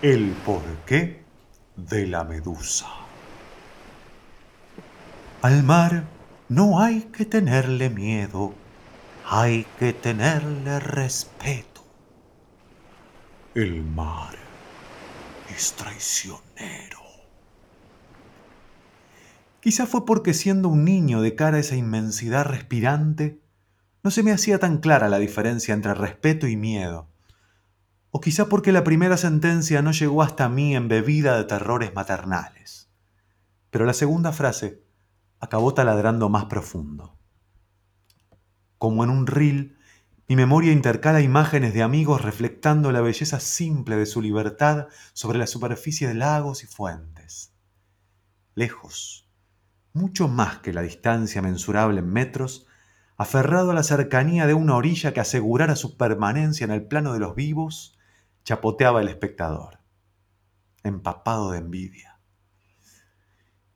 El porqué de la medusa. Al mar no hay que tenerle miedo, hay que tenerle respeto. El mar es traicionero. Quizá fue porque siendo un niño de cara a esa inmensidad respirante, no se me hacía tan clara la diferencia entre respeto y miedo. O quizá porque la primera sentencia no llegó hasta mí embebida de terrores maternales. Pero la segunda frase acabó taladrando más profundo. Como en un reel, mi memoria intercala imágenes de amigos reflectando la belleza simple de su libertad sobre la superficie de lagos y fuentes. Lejos, mucho más que la distancia mensurable en metros, aferrado a la cercanía de una orilla que asegurara su permanencia en el plano de los vivos, chapoteaba el espectador, empapado de envidia.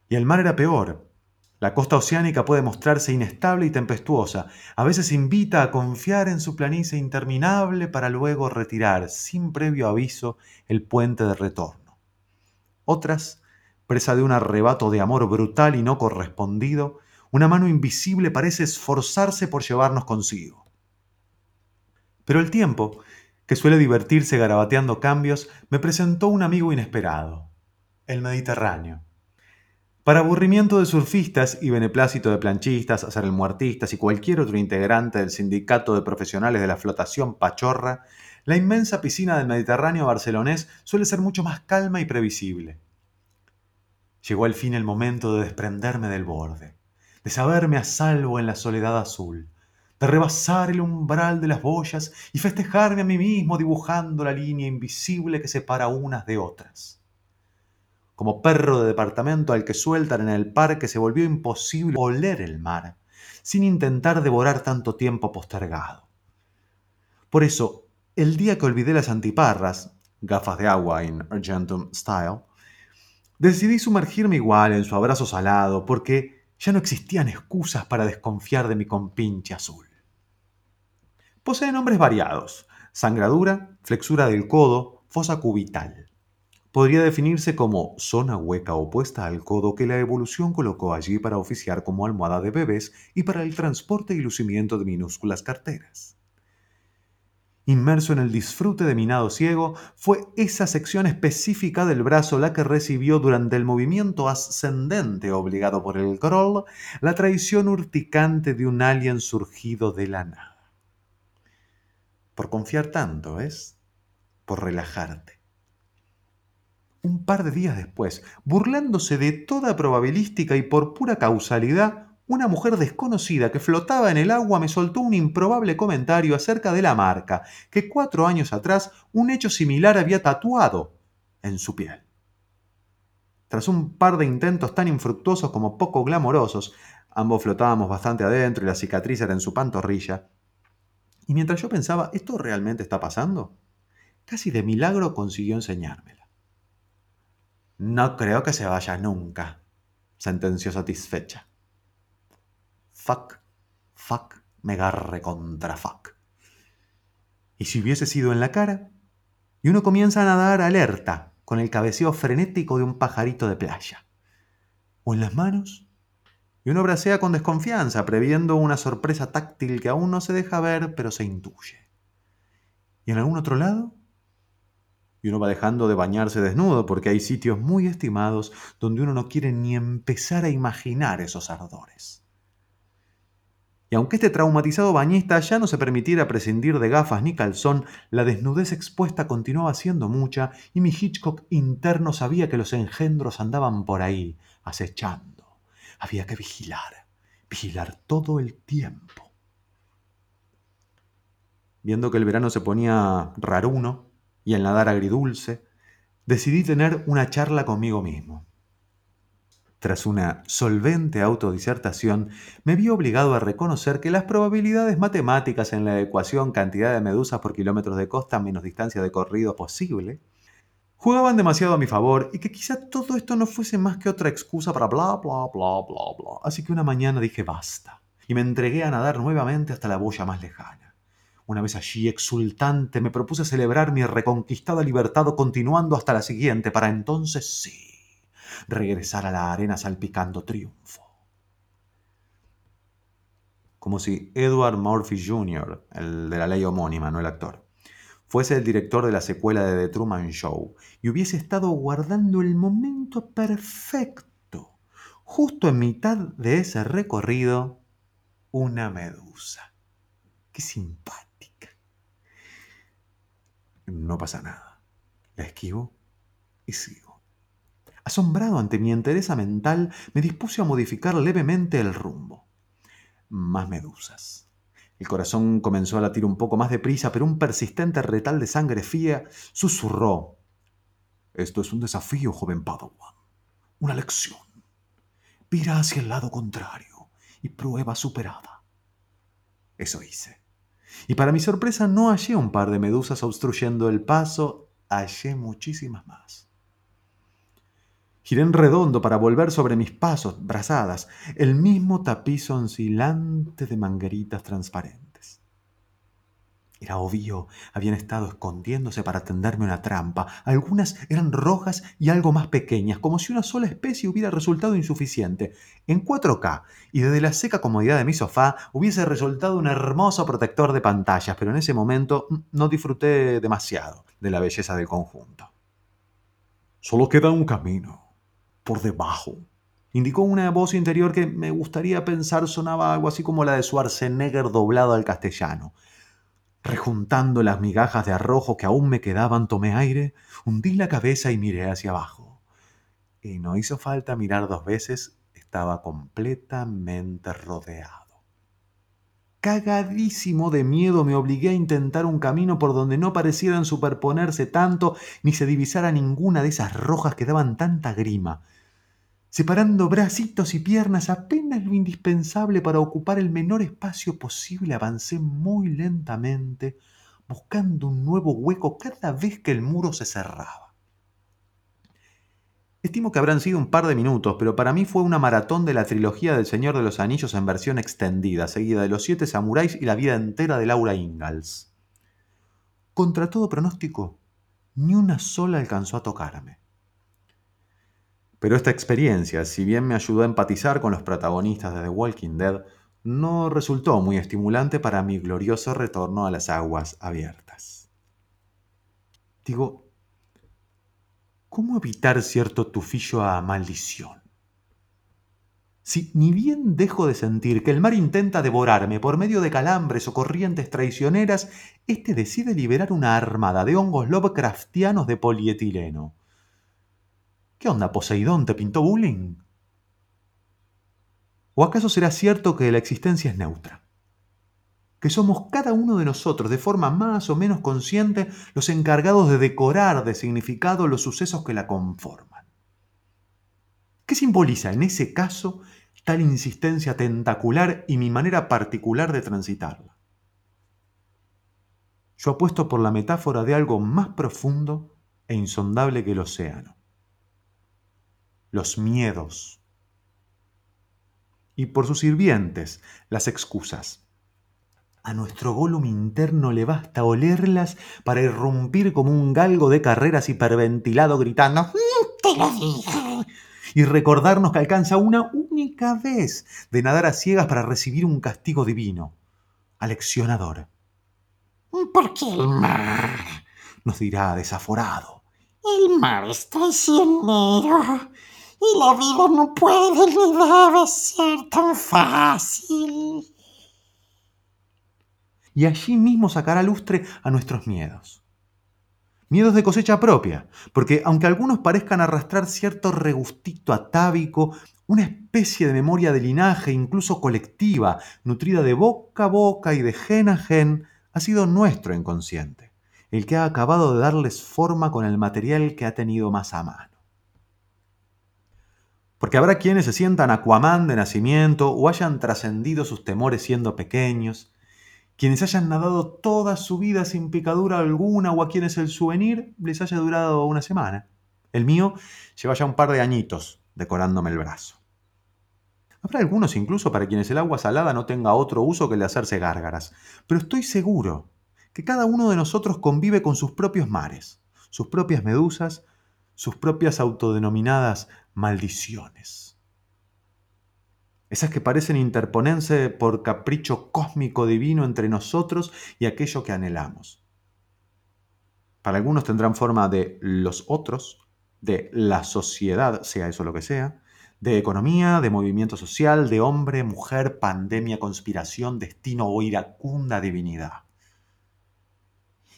Y el mar era peor. La costa oceánica puede mostrarse inestable y tempestuosa. A veces invita a confiar en su planicie interminable para luego retirar, sin previo aviso, el puente de retorno. Otras, presa de un arrebato de amor brutal y no correspondido, una mano invisible parece esforzarse por llevarnos consigo. Pero el tiempo, que suele divertirse garabateando cambios, me presentó un amigo inesperado, el Mediterráneo. Para aburrimiento de surfistas y beneplácito de planchistas, muertistas y cualquier otro integrante del sindicato de profesionales de la flotación Pachorra, la inmensa piscina del Mediterráneo barcelonés suele ser mucho más calma y previsible. Llegó al fin el momento de desprenderme del borde de saberme a salvo en la soledad azul, de rebasar el umbral de las boyas y festejarme a mí mismo dibujando la línea invisible que separa unas de otras. Como perro de departamento al que sueltan en el parque se volvió imposible oler el mar, sin intentar devorar tanto tiempo postergado. Por eso, el día que olvidé las antiparras, gafas de agua en Argentum Style, decidí sumergirme igual en su abrazo salado, porque ya no existían excusas para desconfiar de mi compinche azul. Posee nombres variados, sangradura, flexura del codo, fosa cubital. Podría definirse como zona hueca opuesta al codo que la evolución colocó allí para oficiar como almohada de bebés y para el transporte y lucimiento de minúsculas carteras. Inmerso en el disfrute de mi nado ciego, fue esa sección específica del brazo la que recibió durante el movimiento ascendente obligado por el crawl la traición urticante de un alien surgido de la. Por confiar tanto, ¿es? Por relajarte. Un par de días después, burlándose de toda probabilística y por pura causalidad, una mujer desconocida que flotaba en el agua me soltó un improbable comentario acerca de la marca que cuatro años atrás un hecho similar había tatuado en su piel. Tras un par de intentos tan infructuosos como poco glamorosos, ambos flotábamos bastante adentro y la cicatriz era en su pantorrilla, y mientras yo pensaba, ¿esto realmente está pasando? Casi de milagro consiguió enseñármela. No creo que se vaya nunca, sentenció satisfecha. Fuck, fuck, me agarre contra fuck. ¿Y si hubiese sido en la cara? Y uno comienza a nadar alerta, con el cabeceo frenético de un pajarito de playa. ¿O en las manos? Y uno bracea con desconfianza, previendo una sorpresa táctil que aún no se deja ver, pero se intuye. ¿Y en algún otro lado? Y uno va dejando de bañarse desnudo porque hay sitios muy estimados donde uno no quiere ni empezar a imaginar esos ardores. Y aunque este traumatizado bañista ya no se permitiera prescindir de gafas ni calzón, la desnudez expuesta continuaba siendo mucha y mi Hitchcock interno sabía que los engendros andaban por ahí, acechando. Había que vigilar, vigilar todo el tiempo. Viendo que el verano se ponía raruno y el nadar agridulce, decidí tener una charla conmigo mismo. Tras una solvente autodisertación, me vi obligado a reconocer que las probabilidades matemáticas en la ecuación cantidad de medusas por kilómetros de costa menos distancia de corrido posible jugaban demasiado a mi favor y que quizá todo esto no fuese más que otra excusa para bla bla bla bla bla. Así que una mañana dije basta y me entregué a nadar nuevamente hasta la boya más lejana Una vez allí, exultante, me propuse celebrar mi reconquistada libertad continuando hasta la siguiente, para entonces sí, regresar a la arena salpicando triunfo. Como si Edward Murphy Jr., el de la ley homónima, no el actor, fuese el director de la secuela de The Truman Show y hubiese estado guardando el momento perfecto, justo en mitad de ese recorrido, una medusa. Qué simpática. No pasa nada. La esquivo y sigo. Asombrado ante mi entereza mental, me dispuse a modificar levemente el rumbo. Más medusas. El corazón comenzó a latir un poco más deprisa, pero un persistente retal de sangre fría susurró. Esto es un desafío, joven Padawan. Una lección. Vira hacia el lado contrario y prueba superada. Eso hice. Y para mi sorpresa no hallé un par de medusas obstruyendo el paso, hallé muchísimas más. Giré en redondo para volver sobre mis pasos, brazadas, el mismo tapiz oscilante de mangueritas transparentes. Era obvio, habían estado escondiéndose para tenderme una trampa. Algunas eran rojas y algo más pequeñas, como si una sola especie hubiera resultado insuficiente. En 4K y desde la seca comodidad de mi sofá hubiese resultado un hermoso protector de pantallas, pero en ese momento mm, no disfruté demasiado de la belleza del conjunto. Solo queda un camino, por debajo. Indicó una voz interior que me gustaría pensar sonaba algo así como la de Schwarzenegger doblado al castellano. Rejuntando las migajas de arrojo que aún me quedaban, tomé aire, hundí la cabeza y miré hacia abajo. Y no hizo falta mirar dos veces, estaba completamente rodeado. Cagadísimo de miedo me obligué a intentar un camino por donde no parecieran superponerse tanto ni se divisara ninguna de esas rojas que daban tanta grima separando bracitos y piernas apenas lo indispensable para ocupar el menor espacio posible, avancé muy lentamente, buscando un nuevo hueco cada vez que el muro se cerraba. Estimo que habrán sido un par de minutos, pero para mí fue una maratón de la trilogía del Señor de los Anillos en versión extendida, seguida de Los Siete Samuráis y la vida entera de Laura Ingalls. Contra todo pronóstico, ni una sola alcanzó a tocarme. Pero esta experiencia, si bien me ayudó a empatizar con los protagonistas de The Walking Dead, no resultó muy estimulante para mi glorioso retorno a las aguas abiertas. Digo, ¿cómo evitar cierto tufillo a maldición? Si ni bien dejo de sentir que el mar intenta devorarme por medio de calambres o corrientes traicioneras, éste decide liberar una armada de hongos Lovecraftianos de polietileno ¿Qué onda, Poseidón? ¿Te pintó bullying? ¿O acaso será cierto que la existencia es neutra? Que somos cada uno de nosotros, de forma más o menos consciente, los encargados de decorar de significado los sucesos que la conforman. ¿Qué simboliza en ese caso tal insistencia tentacular y mi manera particular de transitarla? Yo apuesto por la metáfora de algo más profundo e insondable que el océano los miedos. Y por sus sirvientes, las excusas. A nuestro Gollum interno le basta olerlas para irrumpir como un galgo de carreras hiperventilado gritando mm, ¡Te lo digo! Y recordarnos que alcanza una única vez de nadar a ciegas para recibir un castigo divino. Aleccionador. ¿Por qué el mar? Nos dirá desaforado. El mar es traicionero y la vida no puede ni debe ser tan fácil. Y allí mismo sacará lustre a nuestros miedos. Miedos de cosecha propia, porque aunque algunos parezcan arrastrar cierto regustito atávico, una especie de memoria de linaje, incluso colectiva, nutrida de boca a boca y de gen a gen, ha sido nuestro inconsciente, el que ha acabado de darles forma con el material que ha tenido más a mano. Porque habrá quienes se sientan Aquaman de nacimiento o hayan trascendido sus temores siendo pequeños, quienes hayan nadado toda su vida sin picadura alguna o a quienes el souvenir les haya durado una semana. El mío lleva ya un par de añitos decorándome el brazo. Habrá algunos incluso para quienes el agua salada no tenga otro uso que el de hacerse gárgaras, pero estoy seguro que cada uno de nosotros convive con sus propios mares, sus propias medusas, sus propias autodenominadas maldiciones. Esas que parecen interponerse por capricho cósmico divino entre nosotros y aquello que anhelamos. Para algunos tendrán forma de los otros, de la sociedad, sea eso lo que sea, de economía, de movimiento social, de hombre, mujer, pandemia, conspiración, destino o iracunda divinidad.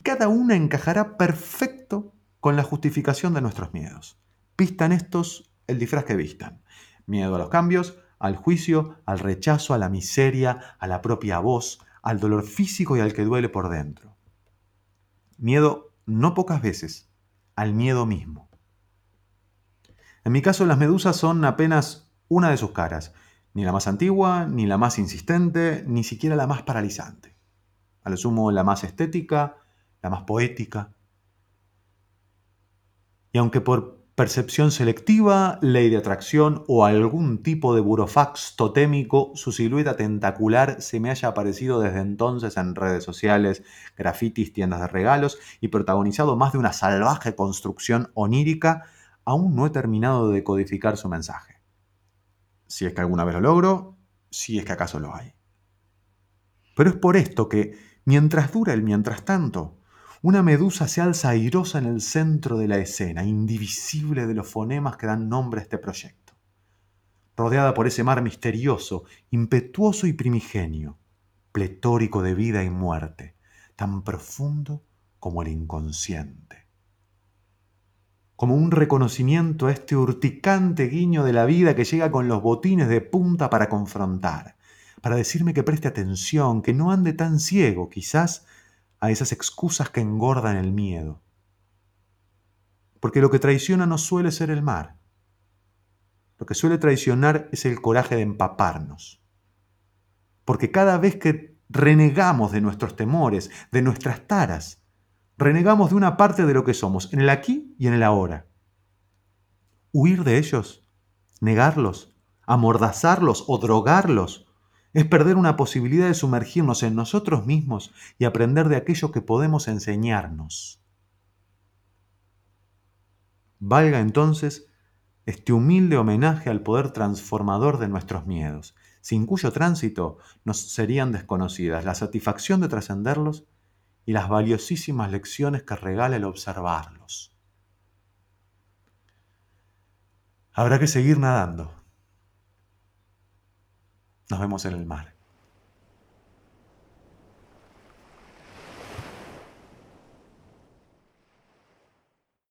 Cada una encajará perfecto con la justificación de nuestros miedos. Vistan estos el disfraz que vistan. Miedo a los cambios, al juicio, al rechazo, a la miseria, a la propia voz, al dolor físico y al que duele por dentro. Miedo no pocas veces al miedo mismo. En mi caso, las medusas son apenas una de sus caras, ni la más antigua, ni la más insistente, ni siquiera la más paralizante. A lo sumo, la más estética, la más poética. Y aunque por percepción selectiva, ley de atracción o algún tipo de burofax totémico, su silueta tentacular se me haya aparecido desde entonces en redes sociales, grafitis, tiendas de regalos y protagonizado más de una salvaje construcción onírica, aún no he terminado de decodificar su mensaje. Si es que alguna vez lo logro, si es que acaso lo hay. Pero es por esto que, mientras dura el mientras tanto, una medusa se alza airosa en el centro de la escena, indivisible de los fonemas que dan nombre a este proyecto. Rodeada por ese mar misterioso, impetuoso y primigenio, pletórico de vida y muerte, tan profundo como el inconsciente como un reconocimiento a este urticante guiño de la vida que llega con los botines de punta para confrontar, para decirme que preste atención, que no ande tan ciego, quizás, a esas excusas que engordan el miedo. Porque lo que traiciona no suele ser el mar. Lo que suele traicionar es el coraje de empaparnos. Porque cada vez que renegamos de nuestros temores, de nuestras taras, renegamos de una parte de lo que somos, en el aquí y en el ahora. Huir de ellos, negarlos, amordazarlos o drogarlos, es perder una posibilidad de sumergirnos en nosotros mismos y aprender de aquello que podemos enseñarnos. Valga entonces este humilde homenaje al poder transformador de nuestros miedos, sin cuyo tránsito nos serían desconocidas la satisfacción de trascenderlos y las valiosísimas lecciones que regala el observarlos. Habrá que seguir nadando. Nos vemos en el mar.